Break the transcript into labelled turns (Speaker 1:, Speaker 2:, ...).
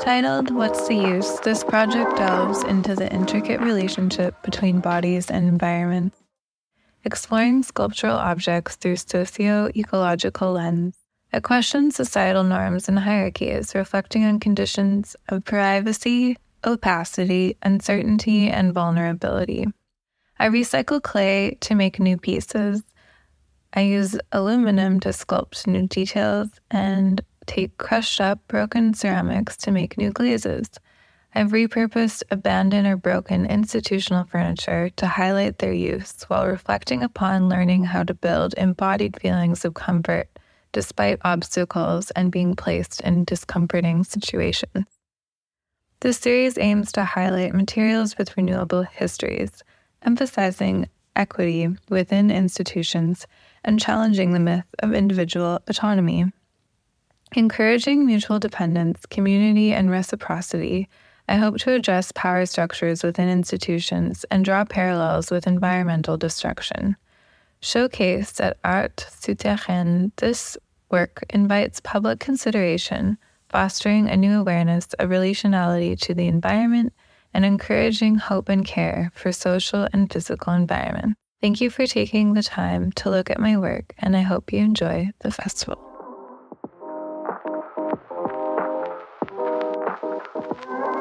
Speaker 1: Titled What's the Use, this project delves into the intricate relationship between bodies and environment, exploring sculptural objects through socio ecological lens. It questions societal norms and hierarchies, reflecting on conditions of privacy, opacity, uncertainty, and vulnerability. I recycle clay to make new pieces. I use aluminum to sculpt new details and take crushed up broken ceramics to make new glazes. I've repurposed abandoned or broken institutional furniture to highlight their use while reflecting upon learning how to build embodied feelings of comfort despite obstacles and being placed in discomforting situations. This series aims to highlight materials with renewable histories, emphasizing equity within institutions and challenging the myth of individual autonomy. Encouraging mutual dependence, community, and reciprocity, I hope to address power structures within institutions and draw parallels with environmental destruction. Showcased at Art Souterrain, this work invites public consideration, fostering a new awareness of relationality to the environment and encouraging hope and care for social and physical environment. Thank you for taking the time to look at my work, and I hope you enjoy the festival. Thank you.